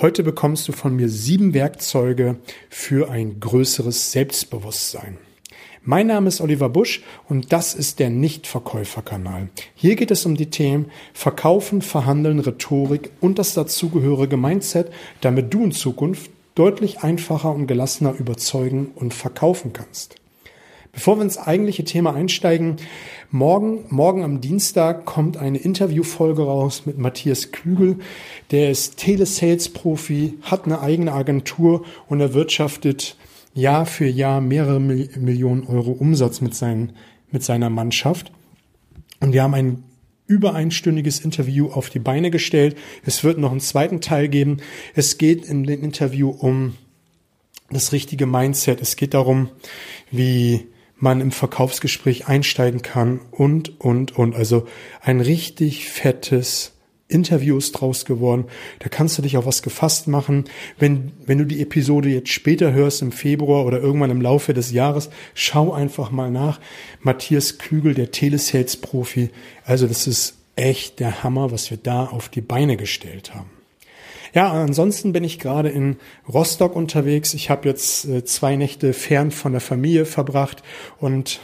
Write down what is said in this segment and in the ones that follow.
Heute bekommst du von mir sieben Werkzeuge für ein größeres Selbstbewusstsein. Mein Name ist Oliver Busch und das ist der Nichtverkäuferkanal. Hier geht es um die Themen Verkaufen, Verhandeln, Rhetorik und das dazugehörige Mindset, damit du in Zukunft deutlich einfacher und gelassener überzeugen und verkaufen kannst. Bevor wir ins eigentliche Thema einsteigen, morgen, morgen am Dienstag kommt eine Interviewfolge raus mit Matthias Klügel. Der ist Telesales-Profi, hat eine eigene Agentur und erwirtschaftet Jahr für Jahr mehrere Millionen Euro Umsatz mit, seinen, mit seiner Mannschaft. Und wir haben ein über einstündiges Interview auf die Beine gestellt. Es wird noch einen zweiten Teil geben. Es geht in dem Interview um das richtige Mindset. Es geht darum, wie man im Verkaufsgespräch einsteigen kann und, und, und. Also ein richtig fettes Interview ist draus geworden. Da kannst du dich auf was gefasst machen. Wenn, wenn du die Episode jetzt später hörst, im Februar oder irgendwann im Laufe des Jahres, schau einfach mal nach. Matthias Klügel, der Telesales-Profi. Also das ist echt der Hammer, was wir da auf die Beine gestellt haben. Ja, ansonsten bin ich gerade in Rostock unterwegs. Ich habe jetzt äh, zwei Nächte fern von der Familie verbracht und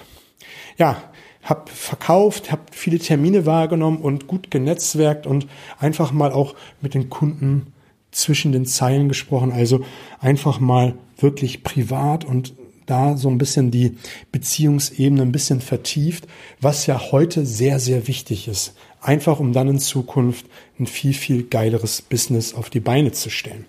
ja, habe verkauft, habe viele Termine wahrgenommen und gut genetzwerkt und einfach mal auch mit den Kunden zwischen den Zeilen gesprochen. Also einfach mal wirklich privat und da so ein bisschen die Beziehungsebene ein bisschen vertieft, was ja heute sehr, sehr wichtig ist. Einfach um dann in Zukunft ein viel, viel geileres Business auf die Beine zu stellen.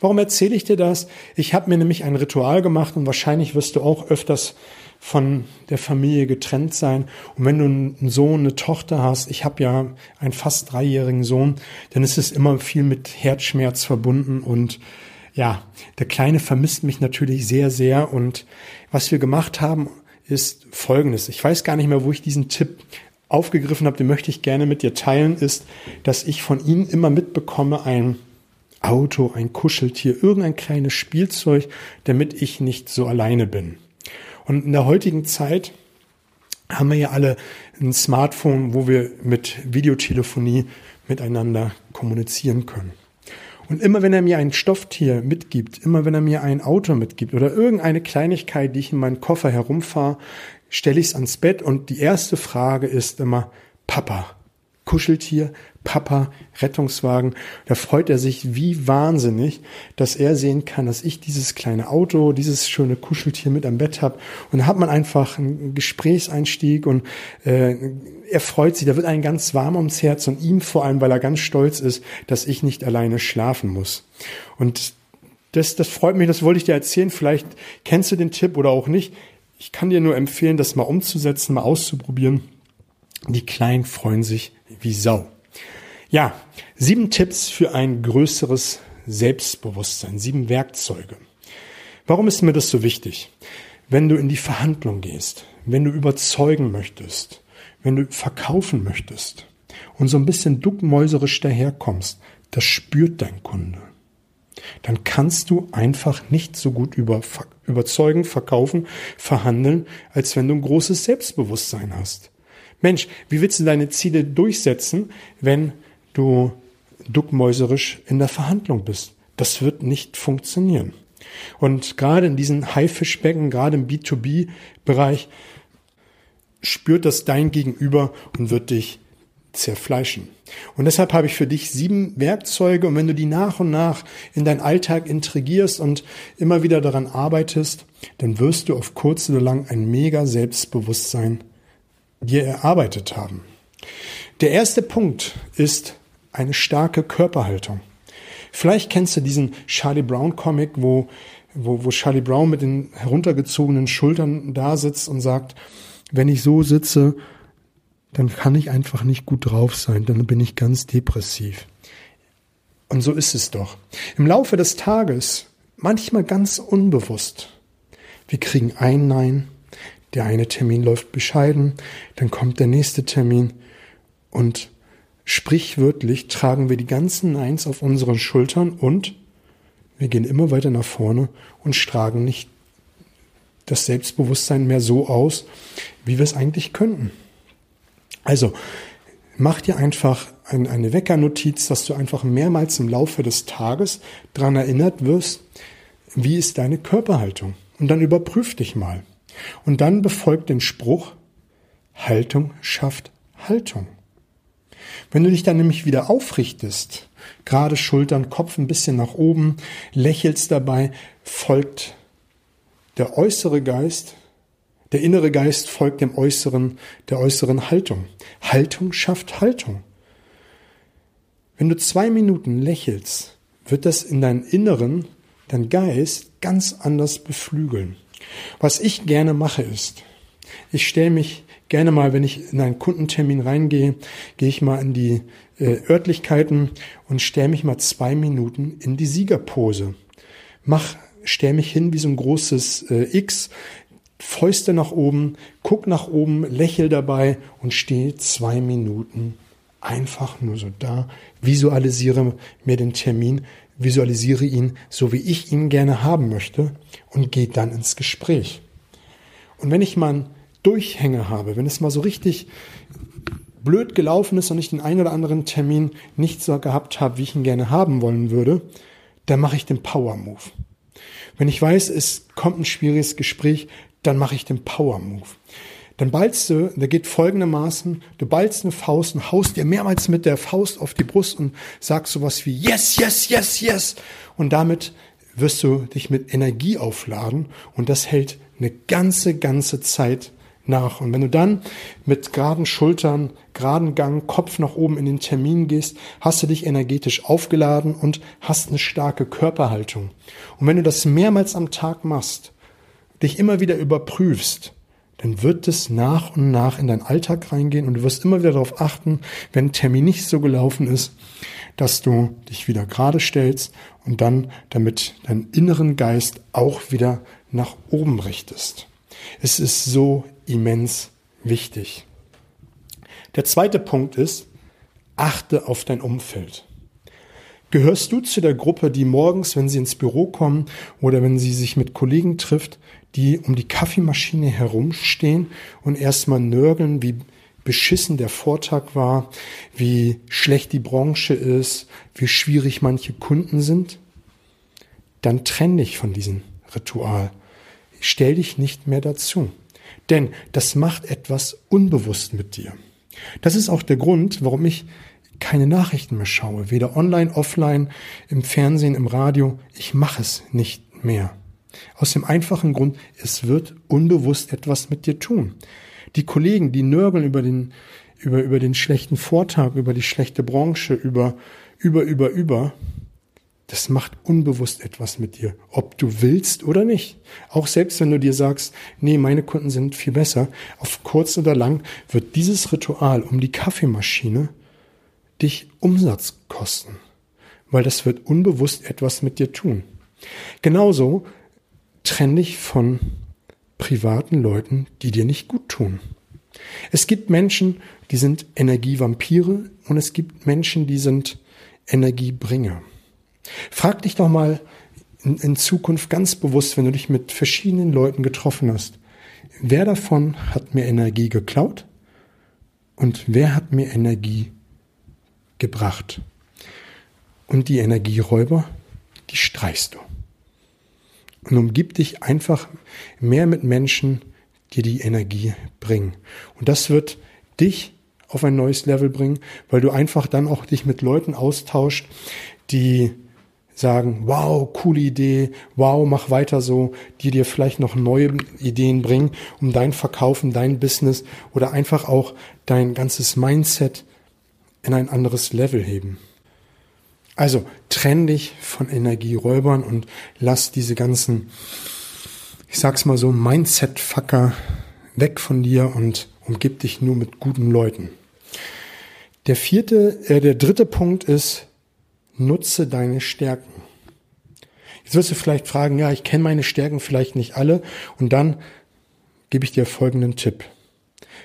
Warum erzähle ich dir das? Ich habe mir nämlich ein Ritual gemacht und wahrscheinlich wirst du auch öfters von der Familie getrennt sein. Und wenn du einen Sohn, eine Tochter hast, ich habe ja einen fast dreijährigen Sohn, dann ist es immer viel mit Herzschmerz verbunden und ja, der Kleine vermisst mich natürlich sehr, sehr. Und was wir gemacht haben, ist Folgendes. Ich weiß gar nicht mehr, wo ich diesen Tipp aufgegriffen habe, den möchte ich gerne mit dir teilen, ist, dass ich von ihm immer mitbekomme ein Auto, ein Kuscheltier, irgendein kleines Spielzeug, damit ich nicht so alleine bin. Und in der heutigen Zeit haben wir ja alle ein Smartphone, wo wir mit Videotelefonie miteinander kommunizieren können. Und immer wenn er mir ein Stofftier mitgibt, immer wenn er mir ein Auto mitgibt oder irgendeine Kleinigkeit, die ich in meinen Koffer herumfahre, stelle ich es ans Bett. Und die erste Frage ist immer, Papa, Kuscheltier, Papa, Rettungswagen. Da freut er sich wie wahnsinnig, dass er sehen kann, dass ich dieses kleine Auto, dieses schöne Kuscheltier mit am Bett habe. Und da hat man einfach einen Gesprächseinstieg und äh, er freut sich, da wird einem ganz warm ums Herz und ihm vor allem, weil er ganz stolz ist, dass ich nicht alleine schlafen muss. Und das, das freut mich, das wollte ich dir erzählen. Vielleicht kennst du den Tipp oder auch nicht. Ich kann dir nur empfehlen, das mal umzusetzen, mal auszuprobieren. Die Kleinen freuen sich wie Sau. Ja, sieben Tipps für ein größeres Selbstbewusstsein, sieben Werkzeuge. Warum ist mir das so wichtig? Wenn du in die Verhandlung gehst, wenn du überzeugen möchtest, wenn du verkaufen möchtest und so ein bisschen duckmäuserisch daherkommst, das spürt dein Kunde. Dann kannst du einfach nicht so gut über, überzeugen, verkaufen, verhandeln, als wenn du ein großes Selbstbewusstsein hast. Mensch, wie willst du deine Ziele durchsetzen, wenn du duckmäuserisch in der Verhandlung bist? Das wird nicht funktionieren. Und gerade in diesen Haifischbecken, gerade im B2B-Bereich, spürt das dein Gegenüber und wird dich zerfleischen. Und deshalb habe ich für dich sieben Werkzeuge und wenn du die nach und nach in deinen Alltag integrierst und immer wieder daran arbeitest, dann wirst du auf kurz oder lang ein mega Selbstbewusstsein dir erarbeitet haben. Der erste Punkt ist eine starke Körperhaltung. Vielleicht kennst du diesen Charlie Brown Comic, wo, wo, wo Charlie Brown mit den heruntergezogenen Schultern da sitzt und sagt, wenn ich so sitze, dann kann ich einfach nicht gut drauf sein, dann bin ich ganz depressiv. Und so ist es doch. Im Laufe des Tages, manchmal ganz unbewusst, wir kriegen ein Nein, der eine Termin läuft bescheiden, dann kommt der nächste Termin und sprichwörtlich tragen wir die ganzen Neins auf unseren Schultern und wir gehen immer weiter nach vorne und stragen nicht das Selbstbewusstsein mehr so aus, wie wir es eigentlich könnten. Also, mach dir einfach ein, eine Weckernotiz, dass du einfach mehrmals im Laufe des Tages dran erinnert wirst, wie ist deine Körperhaltung? Und dann überprüf dich mal. Und dann befolgt den Spruch, Haltung schafft Haltung. Wenn du dich dann nämlich wieder aufrichtest, gerade Schultern, Kopf ein bisschen nach oben, lächelst dabei, folgt der äußere Geist, der innere Geist folgt dem äußeren, der äußeren Haltung. Haltung schafft Haltung. Wenn du zwei Minuten lächelst, wird das in deinen Inneren, dein Geist ganz anders beflügeln. Was ich gerne mache ist, ich stelle mich gerne mal, wenn ich in einen Kundentermin reingehe, gehe ich mal in die äh, Örtlichkeiten und stelle mich mal zwei Minuten in die Siegerpose. Mach, stell mich hin wie so ein großes äh, X, Fäuste nach oben, guck nach oben, lächel dabei und stehe zwei Minuten einfach nur so da, visualisiere mir den Termin, visualisiere ihn so, wie ich ihn gerne haben möchte und gehe dann ins Gespräch. Und wenn ich mal einen Durchhänger habe, wenn es mal so richtig blöd gelaufen ist und ich den einen oder anderen Termin nicht so gehabt habe, wie ich ihn gerne haben wollen würde, dann mache ich den Power Move. Wenn ich weiß, es kommt ein schwieriges Gespräch, dann mache ich den Power Move. Dann ballst du, der geht folgendermaßen, du ballst eine Faust und haust dir mehrmals mit der Faust auf die Brust und sagst sowas wie Yes, yes, yes, yes. Und damit wirst du dich mit Energie aufladen und das hält eine ganze, ganze Zeit nach. Und wenn du dann mit geraden Schultern, geraden Gang, Kopf nach oben in den Termin gehst, hast du dich energetisch aufgeladen und hast eine starke Körperhaltung. Und wenn du das mehrmals am Tag machst, dich immer wieder überprüfst, dann wird es nach und nach in deinen Alltag reingehen und du wirst immer wieder darauf achten, wenn ein Termin nicht so gelaufen ist, dass du dich wieder gerade stellst und dann damit deinen inneren Geist auch wieder nach oben richtest. Es ist so immens wichtig. Der zweite Punkt ist, achte auf dein Umfeld. Gehörst du zu der Gruppe, die morgens, wenn sie ins Büro kommen oder wenn sie sich mit Kollegen trifft, die um die Kaffeemaschine herumstehen und erstmal nörgeln, wie beschissen der Vortag war, wie schlecht die Branche ist, wie schwierig manche Kunden sind? Dann trenn dich von diesem Ritual. Stell dich nicht mehr dazu. Denn das macht etwas unbewusst mit dir. Das ist auch der Grund, warum ich keine Nachrichten mehr schaue, weder online, offline, im Fernsehen, im Radio. Ich mache es nicht mehr. Aus dem einfachen Grund, es wird unbewusst etwas mit dir tun. Die Kollegen, die nörgeln über den, über, über den schlechten Vortag, über die schlechte Branche, über, über, über, über, das macht unbewusst etwas mit dir, ob du willst oder nicht. Auch selbst wenn du dir sagst, nee, meine Kunden sind viel besser, auf kurz oder lang wird dieses Ritual um die Kaffeemaschine dich Umsatz kosten, weil das wird unbewusst etwas mit dir tun. Genauso trenn dich von privaten Leuten, die dir nicht gut tun. Es gibt Menschen, die sind Energievampire und es gibt Menschen, die sind Energiebringer. Frag dich doch mal in, in Zukunft ganz bewusst, wenn du dich mit verschiedenen Leuten getroffen hast, wer davon hat mir Energie geklaut und wer hat mir Energie gebracht? Und die Energieräuber, die streichst du. Und umgib dich einfach mehr mit Menschen, die die Energie bringen. Und das wird dich auf ein neues Level bringen, weil du einfach dann auch dich mit Leuten austauscht, die sagen, wow, coole Idee, wow, mach weiter so, die dir vielleicht noch neue Ideen bringen, um dein Verkaufen, dein Business oder einfach auch dein ganzes Mindset in ein anderes Level heben. Also trenn dich von Energieräubern und lass diese ganzen, ich sag's mal so, Mindset-Fucker weg von dir und umgib dich nur mit guten Leuten. Der vierte, äh, der dritte Punkt ist, nutze deine Stärken. Jetzt wirst du vielleicht fragen, ja, ich kenne meine Stärken vielleicht nicht alle und dann gebe ich dir folgenden Tipp.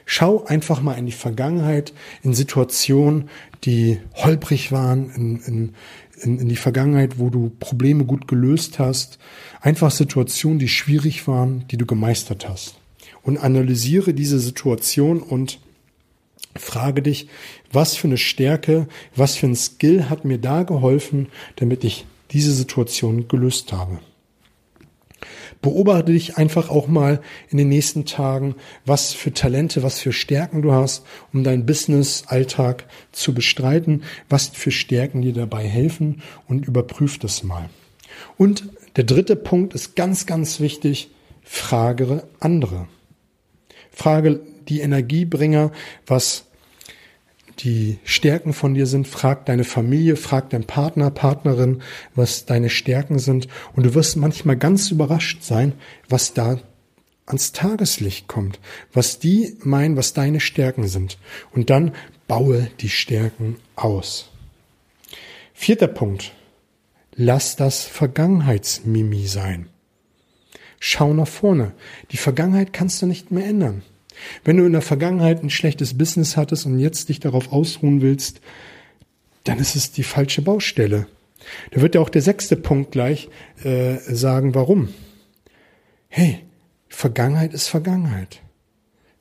Schau einfach mal in die Vergangenheit, in Situationen, die holprig waren, in, in, in, in die Vergangenheit, wo du Probleme gut gelöst hast, einfach Situationen, die schwierig waren, die du gemeistert hast. Und analysiere diese Situation und Frage dich, was für eine Stärke, was für ein Skill hat mir da geholfen, damit ich diese Situation gelöst habe. Beobachte dich einfach auch mal in den nächsten Tagen, was für Talente, was für Stärken du hast, um deinen Business-Alltag zu bestreiten, was für Stärken dir dabei helfen und überprüf das mal. Und der dritte Punkt ist ganz, ganz wichtig. Frage andere. Frage die Energiebringer, was die Stärken von dir sind. Frag deine Familie, frag deinen Partner, Partnerin, was deine Stärken sind. Und du wirst manchmal ganz überrascht sein, was da ans Tageslicht kommt, was die meinen, was deine Stärken sind. Und dann baue die Stärken aus. Vierter Punkt. Lass das Vergangenheitsmimi sein. Schau nach vorne. Die Vergangenheit kannst du nicht mehr ändern. Wenn du in der Vergangenheit ein schlechtes Business hattest und jetzt dich darauf ausruhen willst, dann ist es die falsche Baustelle. Da wird ja auch der sechste Punkt gleich äh, sagen, warum. Hey, Vergangenheit ist Vergangenheit.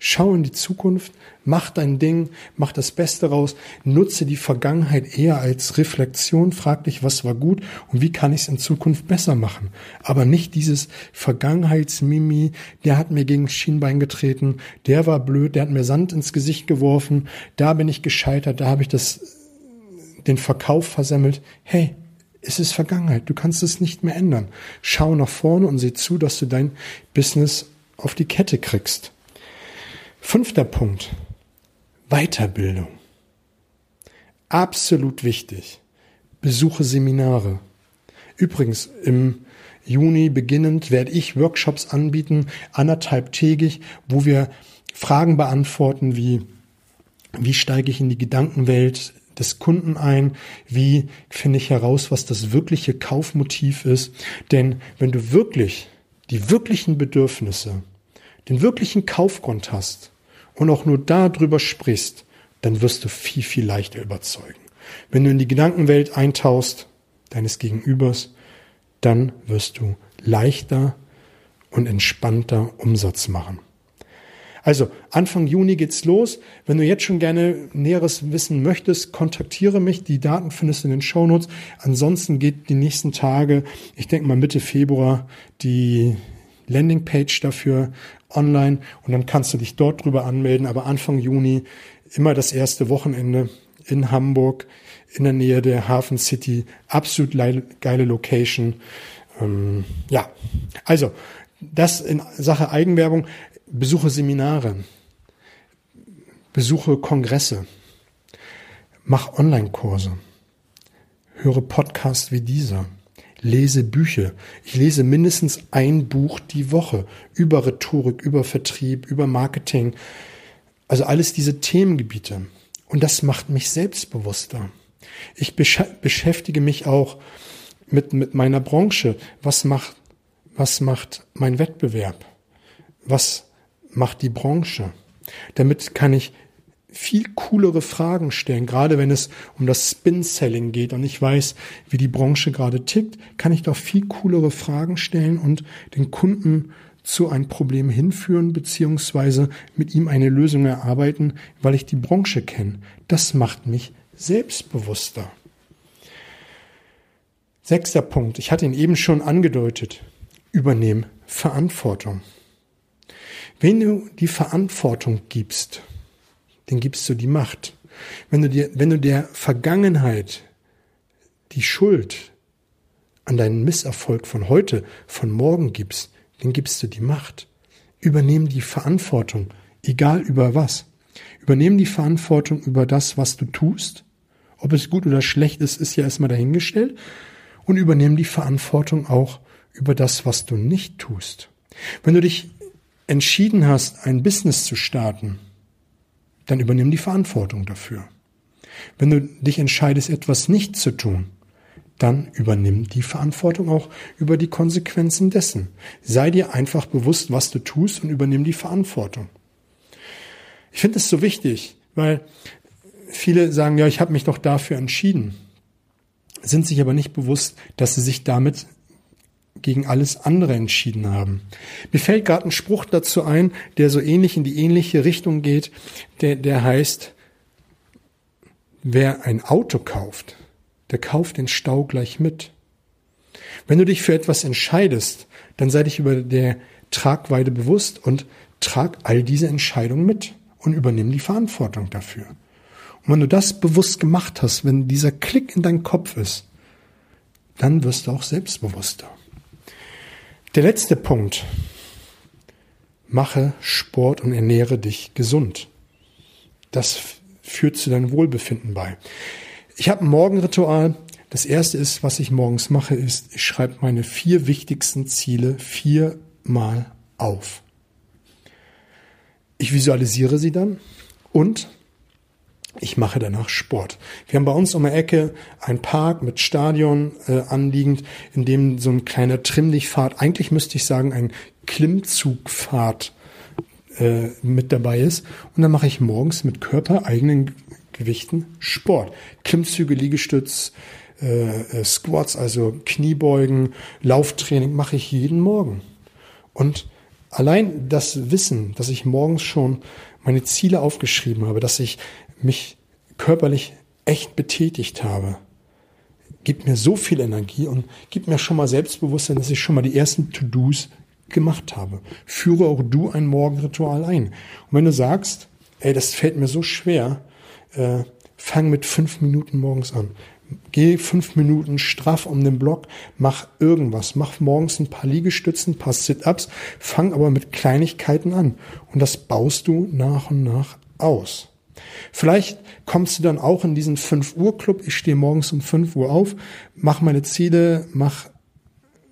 Schau in die Zukunft, mach dein Ding, mach das Beste raus, nutze die Vergangenheit eher als Reflexion, frag dich, was war gut und wie kann ich es in Zukunft besser machen. Aber nicht dieses Vergangenheitsmimi, der hat mir gegen Schienbein getreten, der war blöd, der hat mir Sand ins Gesicht geworfen, da bin ich gescheitert, da habe ich das, den Verkauf versemmelt. Hey, es ist Vergangenheit, du kannst es nicht mehr ändern. Schau nach vorne und sieh zu, dass du dein Business auf die Kette kriegst. Fünfter Punkt. Weiterbildung. Absolut wichtig. Besuche Seminare. Übrigens, im Juni beginnend werde ich Workshops anbieten, anderthalb tägig, wo wir Fragen beantworten wie, wie steige ich in die Gedankenwelt des Kunden ein? Wie finde ich heraus, was das wirkliche Kaufmotiv ist? Denn wenn du wirklich die wirklichen Bedürfnisse den wirklichen Kaufgrund hast und auch nur darüber sprichst, dann wirst du viel, viel leichter überzeugen. Wenn du in die Gedankenwelt eintauchst deines Gegenübers, dann wirst du leichter und entspannter Umsatz machen. Also Anfang Juni geht's los. Wenn du jetzt schon gerne Näheres wissen möchtest, kontaktiere mich. Die Daten findest du in den Shownotes. Ansonsten geht die nächsten Tage, ich denke mal Mitte Februar, die Landingpage dafür online und dann kannst du dich dort drüber anmelden. Aber Anfang Juni immer das erste Wochenende in Hamburg in der Nähe der Hafen City. Absolut geile Location. Ähm, ja, also das in Sache Eigenwerbung. Besuche Seminare, besuche Kongresse, mach Online-Kurse, höre Podcasts wie dieser lese Bücher. Ich lese mindestens ein Buch die Woche über Rhetorik, über Vertrieb, über Marketing. Also alles diese Themengebiete. Und das macht mich selbstbewusster. Ich besch beschäftige mich auch mit, mit meiner Branche. Was macht, was macht mein Wettbewerb? Was macht die Branche? Damit kann ich viel coolere Fragen stellen. Gerade wenn es um das Spin-Selling geht und ich weiß, wie die Branche gerade tickt, kann ich doch viel coolere Fragen stellen und den Kunden zu einem Problem hinführen, beziehungsweise mit ihm eine Lösung erarbeiten, weil ich die Branche kenne. Das macht mich selbstbewusster. Sechster Punkt. Ich hatte ihn eben schon angedeutet. Übernehmen Verantwortung. Wenn du die Verantwortung gibst, den gibst du die Macht. Wenn du dir, wenn du der Vergangenheit die Schuld an deinen Misserfolg von heute, von morgen gibst, dann gibst du die Macht. Übernehmen die Verantwortung, egal über was. Übernehmen die Verantwortung über das, was du tust. Ob es gut oder schlecht ist, ist ja erstmal dahingestellt. Und übernehmen die Verantwortung auch über das, was du nicht tust. Wenn du dich entschieden hast, ein Business zu starten, dann übernimm die Verantwortung dafür. Wenn du dich entscheidest, etwas nicht zu tun, dann übernimm die Verantwortung auch über die Konsequenzen dessen. Sei dir einfach bewusst, was du tust und übernimm die Verantwortung. Ich finde es so wichtig, weil viele sagen, ja, ich habe mich doch dafür entschieden, sind sich aber nicht bewusst, dass sie sich damit gegen alles andere entschieden haben. Mir fällt gerade ein Spruch dazu ein, der so ähnlich in die ähnliche Richtung geht, der, der heißt, wer ein Auto kauft, der kauft den Stau gleich mit. Wenn du dich für etwas entscheidest, dann sei dich über der Tragweite bewusst und trag all diese Entscheidungen mit und übernimm die Verantwortung dafür. Und wenn du das bewusst gemacht hast, wenn dieser Klick in deinem Kopf ist, dann wirst du auch selbstbewusster. Der letzte Punkt. Mache Sport und ernähre dich gesund. Das führt zu deinem Wohlbefinden bei. Ich habe ein Morgenritual. Das erste ist, was ich morgens mache, ist, ich schreibe meine vier wichtigsten Ziele viermal auf. Ich visualisiere sie dann und ich mache danach Sport. Wir haben bei uns um die Ecke ein Park mit Stadion äh, anliegend, in dem so ein kleiner Trimmlichtpfad, eigentlich müsste ich sagen ein Klimmzugpfad äh, mit dabei ist. Und dann mache ich morgens mit körpereigenen Gewichten Sport. Klimmzüge, Liegestütz, äh, äh, Squats, also Kniebeugen, Lauftraining mache ich jeden Morgen. Und allein das Wissen, dass ich morgens schon meine Ziele aufgeschrieben habe, dass ich mich körperlich echt betätigt habe, gibt mir so viel Energie und gibt mir schon mal Selbstbewusstsein, dass ich schon mal die ersten To-Dos gemacht habe. Führe auch du ein Morgenritual ein. Und wenn du sagst, ey, das fällt mir so schwer, äh, fang mit fünf Minuten morgens an. Geh fünf Minuten straff um den Block, mach irgendwas, mach morgens ein paar Liegestützen, ein paar Sit-ups, fang aber mit Kleinigkeiten an und das baust du nach und nach aus. Vielleicht kommst du dann auch in diesen 5 Uhr Club. Ich stehe morgens um 5 Uhr auf, mach meine Ziele, mach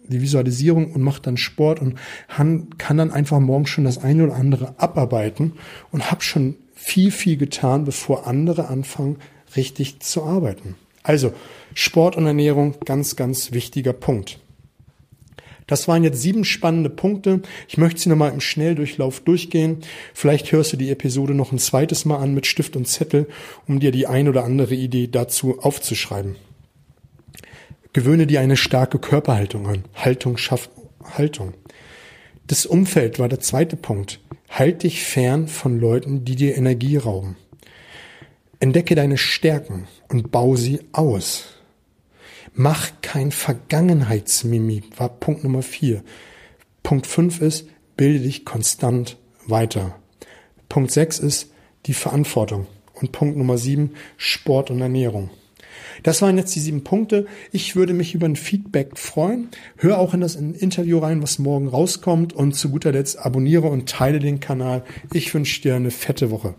die Visualisierung und mach dann Sport und kann dann einfach morgens schon das eine oder andere abarbeiten und hab schon viel, viel getan, bevor andere anfangen, richtig zu arbeiten. Also Sport und Ernährung, ganz, ganz wichtiger Punkt. Das waren jetzt sieben spannende Punkte. Ich möchte sie nochmal im Schnelldurchlauf durchgehen. Vielleicht hörst du die Episode noch ein zweites Mal an mit Stift und Zettel, um dir die ein oder andere Idee dazu aufzuschreiben. Gewöhne dir eine starke Körperhaltung an. Haltung schafft Haltung. Das Umfeld war der zweite Punkt. Halt dich fern von Leuten, die dir Energie rauben. Entdecke deine Stärken und bau sie aus. Mach kein Vergangenheitsmimik, war Punkt Nummer vier. Punkt fünf ist, bilde dich konstant weiter. Punkt sechs ist die Verantwortung. Und Punkt Nummer sieben, Sport und Ernährung. Das waren jetzt die sieben Punkte. Ich würde mich über ein Feedback freuen. Hör auch in das Interview rein, was morgen rauskommt. Und zu guter Letzt abonniere und teile den Kanal. Ich wünsche dir eine fette Woche.